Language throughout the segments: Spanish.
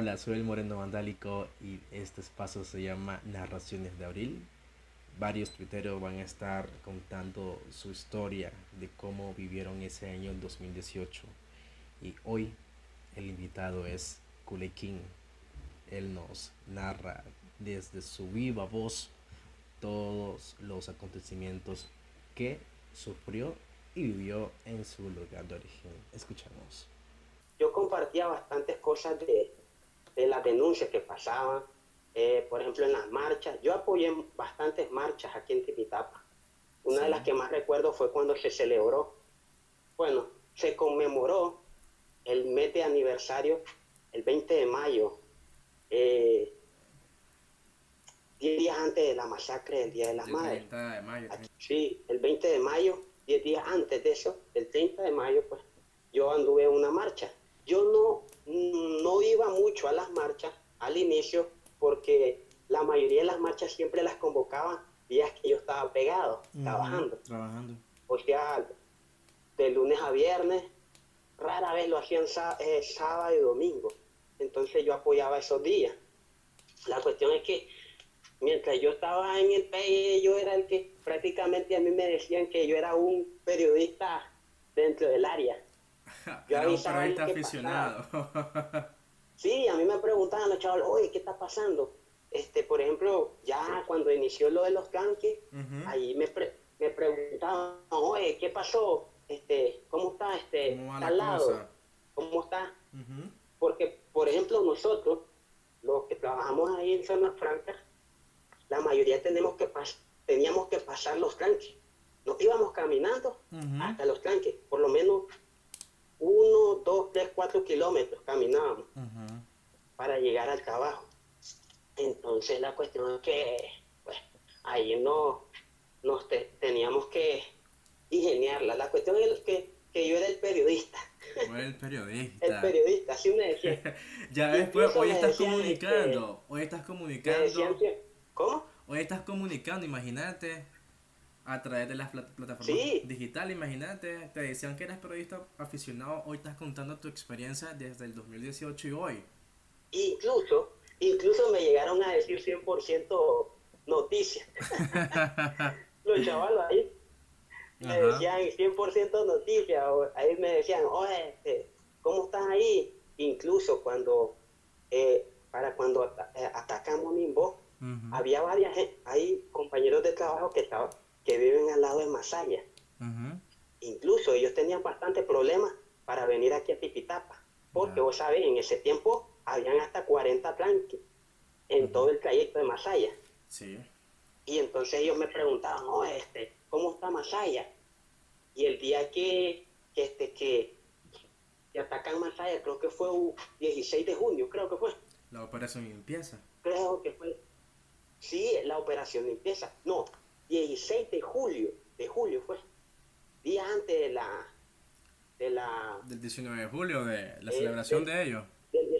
Hola, soy el Moreno Vandálico y este espacio se llama Narraciones de Abril. Varios tuiteros van a estar contando su historia de cómo vivieron ese año 2018. Y hoy el invitado es Kule King. Él nos narra desde su viva voz todos los acontecimientos que sufrió y vivió en su lugar de origen. Escuchamos. Yo compartía bastantes cosas de, de las denuncias que pasaban, eh, por ejemplo en las marchas. Yo apoyé bastantes marchas aquí en Tipitapa. Una de las que más recuerdo fue cuando se celebró, bueno, se conmemoró el mes de aniversario, el 20 de mayo, eh, 10 días antes de la masacre del Día de las El Madres. 30 de mayo. Sí, el 20 de mayo, 10 días antes de eso, el 30 de mayo, pues yo anduve en una marcha. Yo no, no iba mucho a las marchas al inicio porque la mayoría de las marchas siempre las convocaban días que yo estaba pegado, trabajando. Trabajando. O sea, de lunes a viernes, rara vez lo hacían eh, sábado y domingo. Entonces yo apoyaba esos días. La cuestión es que mientras yo estaba en el PE, yo era el que prácticamente a mí me decían que yo era un periodista dentro del área. Yo Era un periodista aficionado. Sí, a mí me preguntaban los chavos, oye, ¿qué está pasando? Este, por ejemplo, ya cuando inició lo de los tanques, ahí me, pre- me preguntaban, oye, ¿qué pasó? Este, ¿Cómo está este ¿Cómo la tal lado? cosa? ¿Cómo está? Porque, por ejemplo, nosotros, los que trabajamos ahí en zonas francas, la mayoría tenemos que teníamos que pasar los tranques. Nos íbamos caminando hasta los tranques, por lo menos uno, dos, tres, cuatro kilómetros caminábamos. Para llegar al trabajo. Entonces la cuestión es que pues, ahí no nos te- teníamos que ingeniarla. La cuestión es que, que yo era el periodista, Fue el periodista. el periodista, así me decían. Ya pues, Incluso hoy estás comunicando. Hoy estás comunicando. que, ¿cómo? Hoy estás comunicando, imagínate. A través de las plat- plataformas Sí. digitales, imagínate. Te decían que eras periodista aficionado. Hoy estás contando tu experiencia desde el 2018 y hoy. Incluso, incluso me llegaron a decir 100% noticias. Los chavalos ahí me Ajá. decían 100% noticias, ahí me decían, oye, este, ¿cómo estás ahí? Incluso cuando, eh, para cuando eh, atacamos Nimbo, Ujú. había varias, hay compañeros de trabajo que, estaban, que viven al lado de Masaya. Incluso ellos tenían bastante problemas para venir aquí a Tipitapa, porque Ya. vos sabés, en ese tiempo habían hasta 40 tranques en todo el trayecto de Masaya. Sí. Y entonces ellos me preguntaban, oh, este, ¿cómo está Masaya? Y el día que, que, este, que, que atacan Masaya, creo que fue un 16 de junio, creo que fue. La operación empieza. Creo que fue. Sí, la operación limpieza. No, 16 de julio, de julio fue. Día antes de la, de la, Del 19 de julio, de la Eh, celebración de ellos.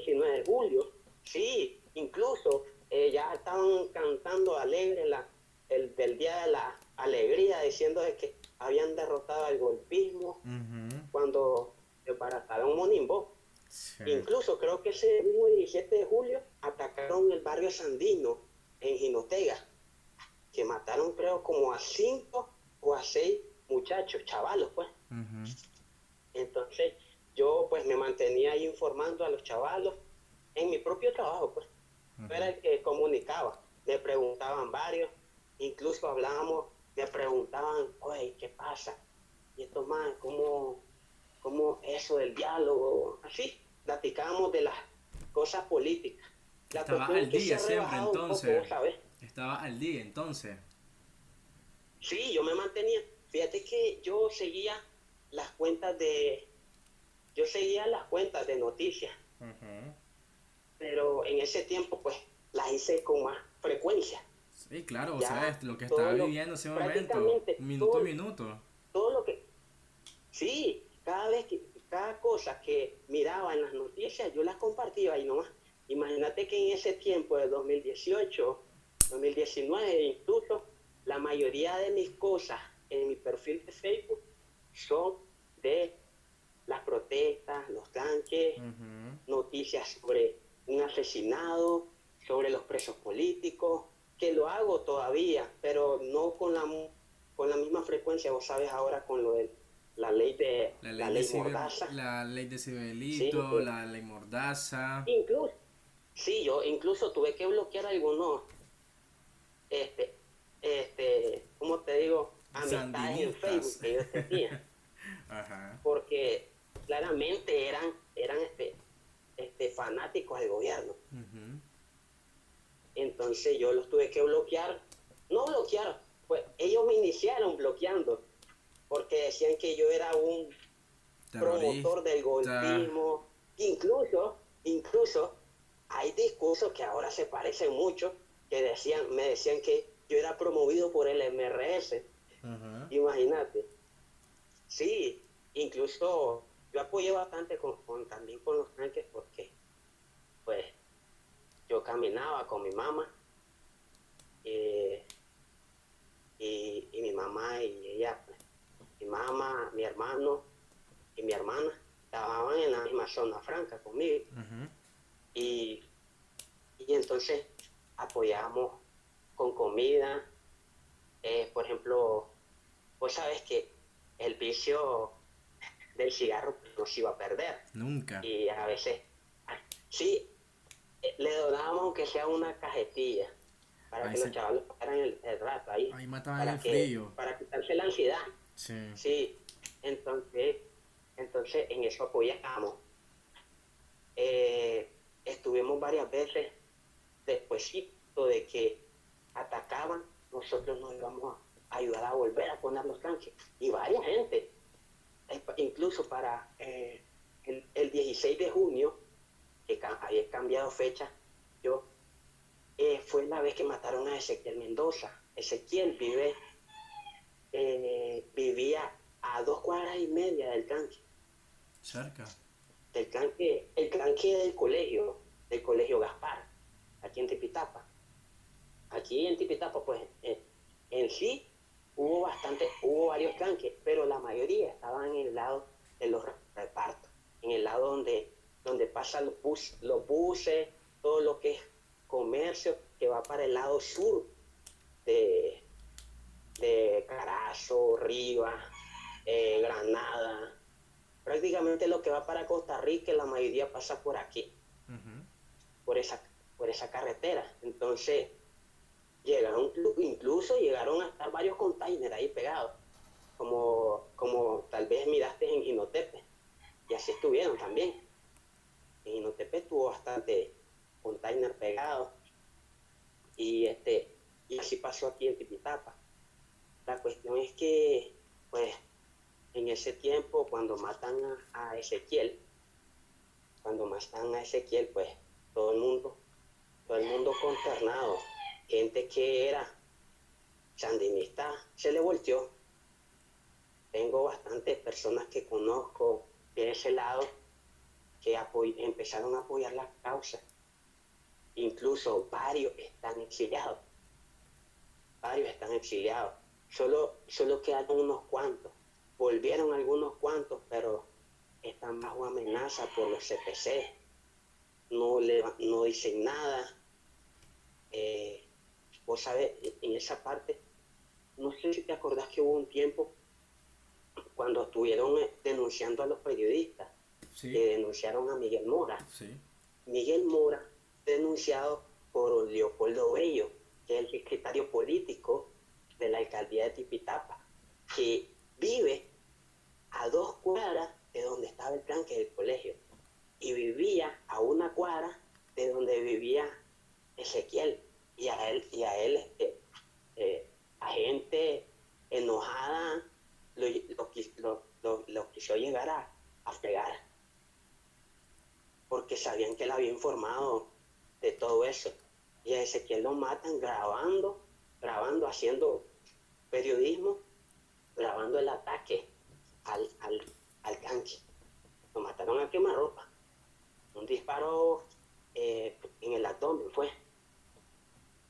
Del 19 de julio. Sí, incluso eh, ya estaban cantando alegre la, el del Día de la Alegría, diciendo de que habían derrotado al golpismo Ujú. cuando desbarataron Monimbo. Sí. Incluso creo que ese mismo 17 de julio atacaron el barrio Sandino en Jinotega, que mataron creo como a cinco o a seis muchachos, chavalos pues. Entonces yo pues me mantenía ahí informando a los chavalos en mi propio trabajo pues. Yo era el que comunicaba, me preguntaban varios, incluso hablábamos, me preguntaban, oye, ¿qué pasa? Y esto más, ¿cómo, cómo eso del diálogo? Así, platicábamos de las cosas políticas. La Estaba al día siempre, poco, entonces. ¿sabes? Estaba al día entonces. Sí, yo me mantenía. Fíjate que yo seguía las cuentas de, yo seguía las cuentas de noticias, pero en ese tiempo pues las hice con más frecuencia. Sí, claro, Ya, sabes lo que estaba viviendo ese momento. Minuto todo- a minuto. todo lo que sí cada vez que cada cosa que miraba en las noticias yo las compartía ahí nomás imagínate que en ese tiempo de 2018 2019 incluso la mayoría de mis cosas en mi perfil de Facebook son de las protestas los tanques noticias sobre un asesinado, sobre los presos políticos, que lo hago todavía, pero no con la, con la misma frecuencia, vos sabes ahora con lo de la ley de la ley, de Mordaza. La ley de Ciberito, pues. la ley Mordaza. Incluso, sí, yo incluso tuve que bloquear algunos, este, este, ¿cómo te digo? Amistades en Facebook que yo tenía. Porque claramente eran, eran este, este, fanáticos del gobierno. Entonces yo los tuve que bloquear. No bloquear, pues ellos me iniciaron bloqueando porque decían que yo era un promotor del golpismo. Incluso, incluso hay discursos que ahora se parecen mucho que decían, me decían que yo era promovido por el MRS. Imagínate. Sí, incluso yo apoyé bastante con, también con los tanques porque pues yo caminaba con mi mamá eh, y, mi mamá y ella, mi mamá, mi hermano y mi hermana estaban en la misma zona franca conmigo. y, y entonces apoyamos con comida. Eh, por ejemplo, vos sabes que el vicio del cigarro no se iba a perder. Nunca. Y a veces, sí, le donábamos aunque sea una cajetilla para que los chavales pasaran el, rato ahí. Ahí mataban el frío. Para quitarse la ansiedad. Sí. Sí, entonces, entonces en eso apoyamos. Eh, estuvimos varias veces después de que atacaban, nosotros nos íbamos a ayudar a volver a poner los tanques. Y varias gente incluso para eh, el, 16 de junio, que había cambiado fecha, yo, eh, fue la vez que mataron a Ezequiel Mendoza. Ezequiel vive, eh, vivía a dos cuadras y media del canque. Cerca. Del canque, el canque del colegio, del colegio Gaspar, aquí en Tipitapa. Aquí en Tipitapa, pues, en sí, hubo bastante, hubo varios tanques, pero la mayoría estaban en el lado de los repartos, en el lado donde, donde pasan los, bus, los buses, todo lo que es comercio que va para el lado sur de, de Carazo, Rivas, eh, Granada. Prácticamente lo que va para Costa Rica, la mayoría pasa por aquí, por, esa, por esa carretera. Entonces, llegaron, incluso llegaron a estar varios containers ahí pegados, como, como tal vez miraste en Ginotepe, y así estuvieron también. En Ginotepe tuvo bastante container pegados, y, este, y así pasó aquí en Tipitapa. La cuestión es que, pues, en ese tiempo, cuando matan a, a Ezequiel, cuando matan a Ezequiel, pues, todo el mundo, todo el mundo consternado, gente que era sandinista se le volteó. Tengo bastantes personas que conozco de ese lado que empezaron a apoyar la causa. Incluso varios están exiliados. Varios están exiliados. Solo, solo quedaron unos cuantos. Volvieron algunos cuantos, pero están bajo amenaza por los CPC. No, le, no dicen nada. Eh, vos sabes, en esa parte, no sé si te acordás que hubo un tiempo cuando estuvieron eh, denunciando a los periodistas, que denunciaron a Miguel Mora. Miguel Mora, denunciado por Leopoldo Bello, que es el secretario político de la alcaldía de Tipitapa, que vive a dos cuadras de donde estaba el tanque del colegio y vivía a una cuadra de donde vivía Ezequiel y a él, y a él este, eh, a gente enojada lo, lo, quiso llegar a, a pegar porque sabían que él había informado de todo eso. Y a Ezequiel lo matan grabando grabando haciendo periodismo grabando el ataque al, al, al tanque. Lo mataron a quemarropa. Un disparo eh, en el abdomen fue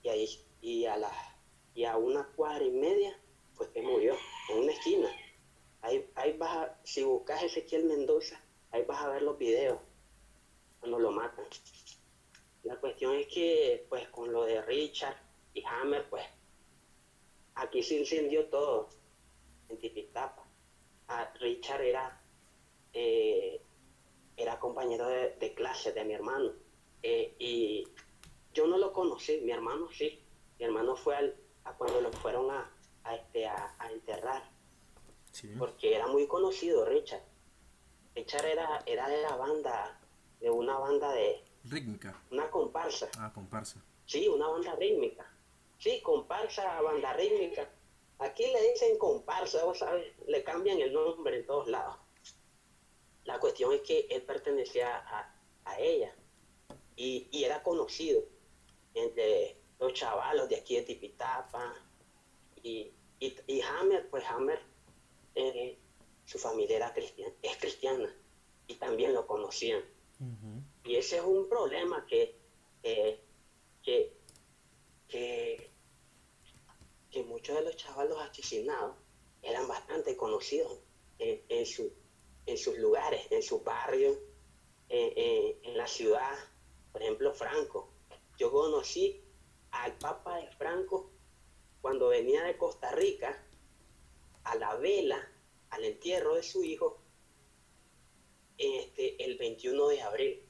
y ahí y a la y a una cuadra y media pues que murió en una esquina ahí, ahí vas a, si buscas Ezequiel Mendoza ahí vas a ver los videos cuando lo matan La cuestión es que, pues, con lo de Richard y Hammer, pues, aquí se incendió todo en Tipitapa. Ah, Richard era, eh, era compañero de, clase de mi hermano. Eh, y yo no lo conocí, mi hermano sí. Mi hermano fue al, a cuando lo fueron a, a, este, a, enterrar. Porque era muy conocido Richard. Richard era, era de la banda, de una banda de... Rítmica. Una comparsa. Ah, comparsa. Sí, una banda rítmica. Sí, comparsa, banda rítmica. Aquí le dicen comparsa, vos sabes, le cambian el nombre en todos lados. La cuestión es que él pertenecía a, a ella y, y, era conocido entre los chavalos de aquí de Tipitapa y, y, y Hammer, pues Hammer, eh, su familia era cristiana, es cristiana y también lo conocían. Y ese es un problema que, que, que, que, muchos de los chavalos asesinados eran bastante conocidos en, en, su, en sus lugares, en sus barrios, en la ciudad. Por ejemplo, Franco. Yo conocí al Papa de Franco cuando venía de Costa Rica a la vela, al entierro de su hijo, este, el 21 de abril.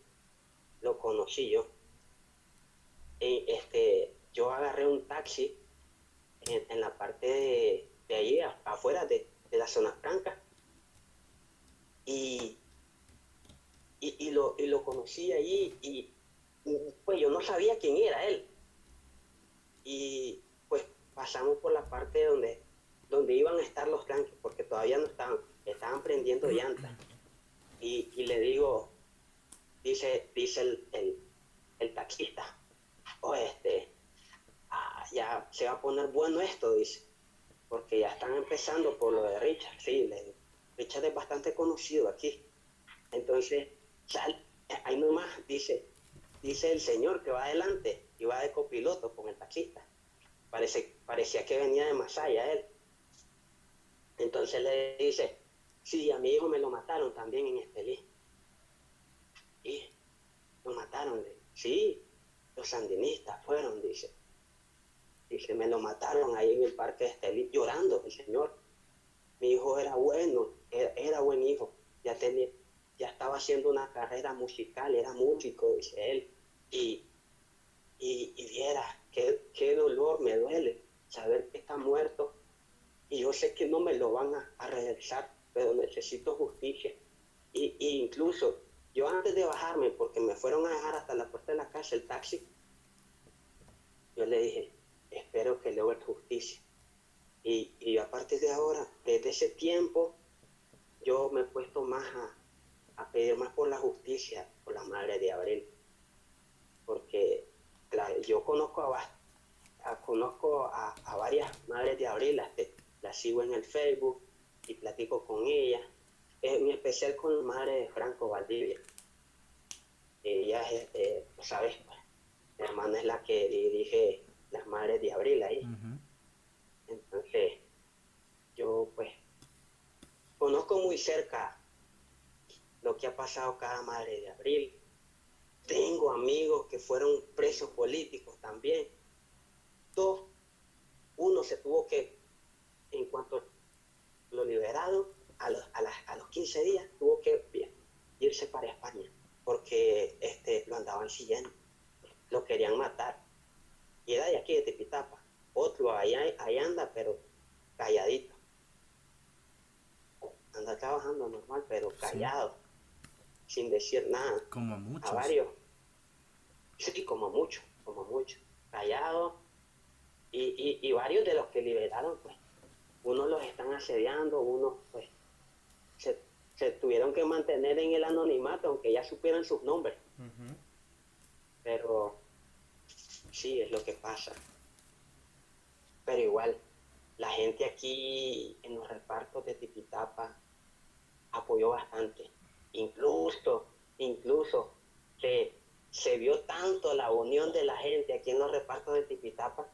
Lo conocí yo. este, yo agarré un taxi en, la parte de, de allí, afuera de, la zona franca, y, y, lo, y lo conocí allí, y pues yo no sabía quién era él y pues pasamos por la parte donde, donde iban a estar los tanques, porque todavía no estaban, estaban prendiendo llantas. Y, le digo, dice, dice el, el, taxista, o este, ah, ya se va a poner bueno esto, dice, porque ya están empezando por lo de Richard, sí, Richard es bastante conocido aquí. Entonces, sal, ahí nomás dice, dice el señor que va adelante, iba de copiloto con el taxista. Parece, parecía que venía de Masaya él. Entonces le dice, sí, a mi hijo me lo mataron también en Estelí. Y lo mataron. Sí, los sandinistas fueron, dice. Dice, me lo mataron ahí en el parque de Estelí, llorando el señor. Mi hijo era bueno, era buen hijo. Ya tenía, ya estaba haciendo una carrera musical, era músico, dice él. Y y, viera qué, dolor me duele saber que está muerto y yo sé que no me lo van a, regresar, pero necesito justicia. Y, incluso yo antes de bajarme, porque me fueron a dejar hasta la puerta de la casa el taxi, yo le dije, espero que logre justicia. Y, y a partir de ahora, desde ese tiempo, yo me he puesto más a, a pedir más por la justicia, por la madre de Abril. Porque yo conozco a, conozco a, varias madres de abril, las, las, sigo en el Facebook y platico con ellas, en especial con la madre de Franco Valdivia. Ella es, eh, sabes, pues, mi hermana es la que dirige las madres de abril ahí. Entonces, yo pues conozco muy cerca lo que ha pasado cada madre de abril, tengo amigos que fueron presos políticos también. Dos, uno se tuvo que, en cuanto lo liberaron, a los, a, los 15 días tuvo que irse para España, porque este, lo andaban siguiendo, lo querían matar. Y era de aquí, de Tepitapa. Otro allá, anda, pero calladito. Anda trabajando normal, pero callado, sin decir nada. Como muchos. A varios Sí, como mucho, como mucho. Callado. Y, y, varios de los que liberaron, pues, unos los están asediando, unos, pues, se, tuvieron que mantener en el anonimato, aunque ya supieran sus nombres. Pero sí, es lo que pasa. Pero igual, la gente aquí en los repartos de Tipitapa apoyó bastante. Incluso, incluso que se vio tanto la unión de la gente aquí en los repartos de Tipitapa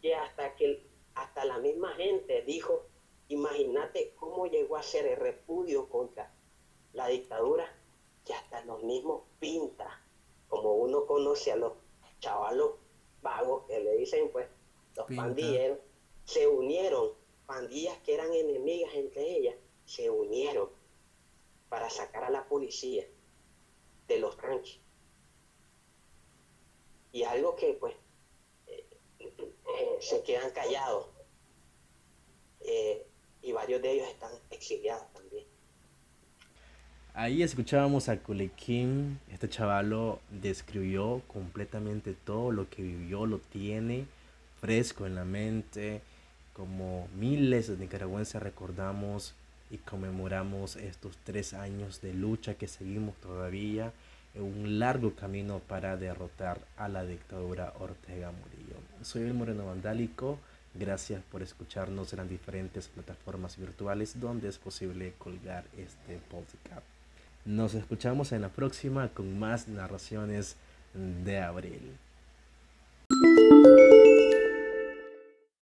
que hasta que hasta la misma gente dijo, imagínate cómo llegó a ser el repudio contra la dictadura, que hasta los mismos pintas como uno conoce a los chavalos vagos que le dicen, pues, los pandilleros, se unieron, pandillas que eran enemigas entre ellas, se unieron para sacar a la policía de los ranchos. Y algo que, pues, eh, eh, se quedan callados. Eh, y varios de ellos están exiliados también. Ahí escuchábamos a Kulekim, este chavalo describió completamente todo lo que vivió, lo tiene fresco en la mente, como miles de nicaragüenses recordamos y conmemoramos estos tres años de lucha que seguimos todavía un largo camino para derrotar a la dictadura Ortega Murillo. Soy el Moreno Vandálico, gracias por escucharnos en las diferentes plataformas virtuales donde es posible colgar este podcast. Nos escuchamos en la próxima con más narraciones de abril.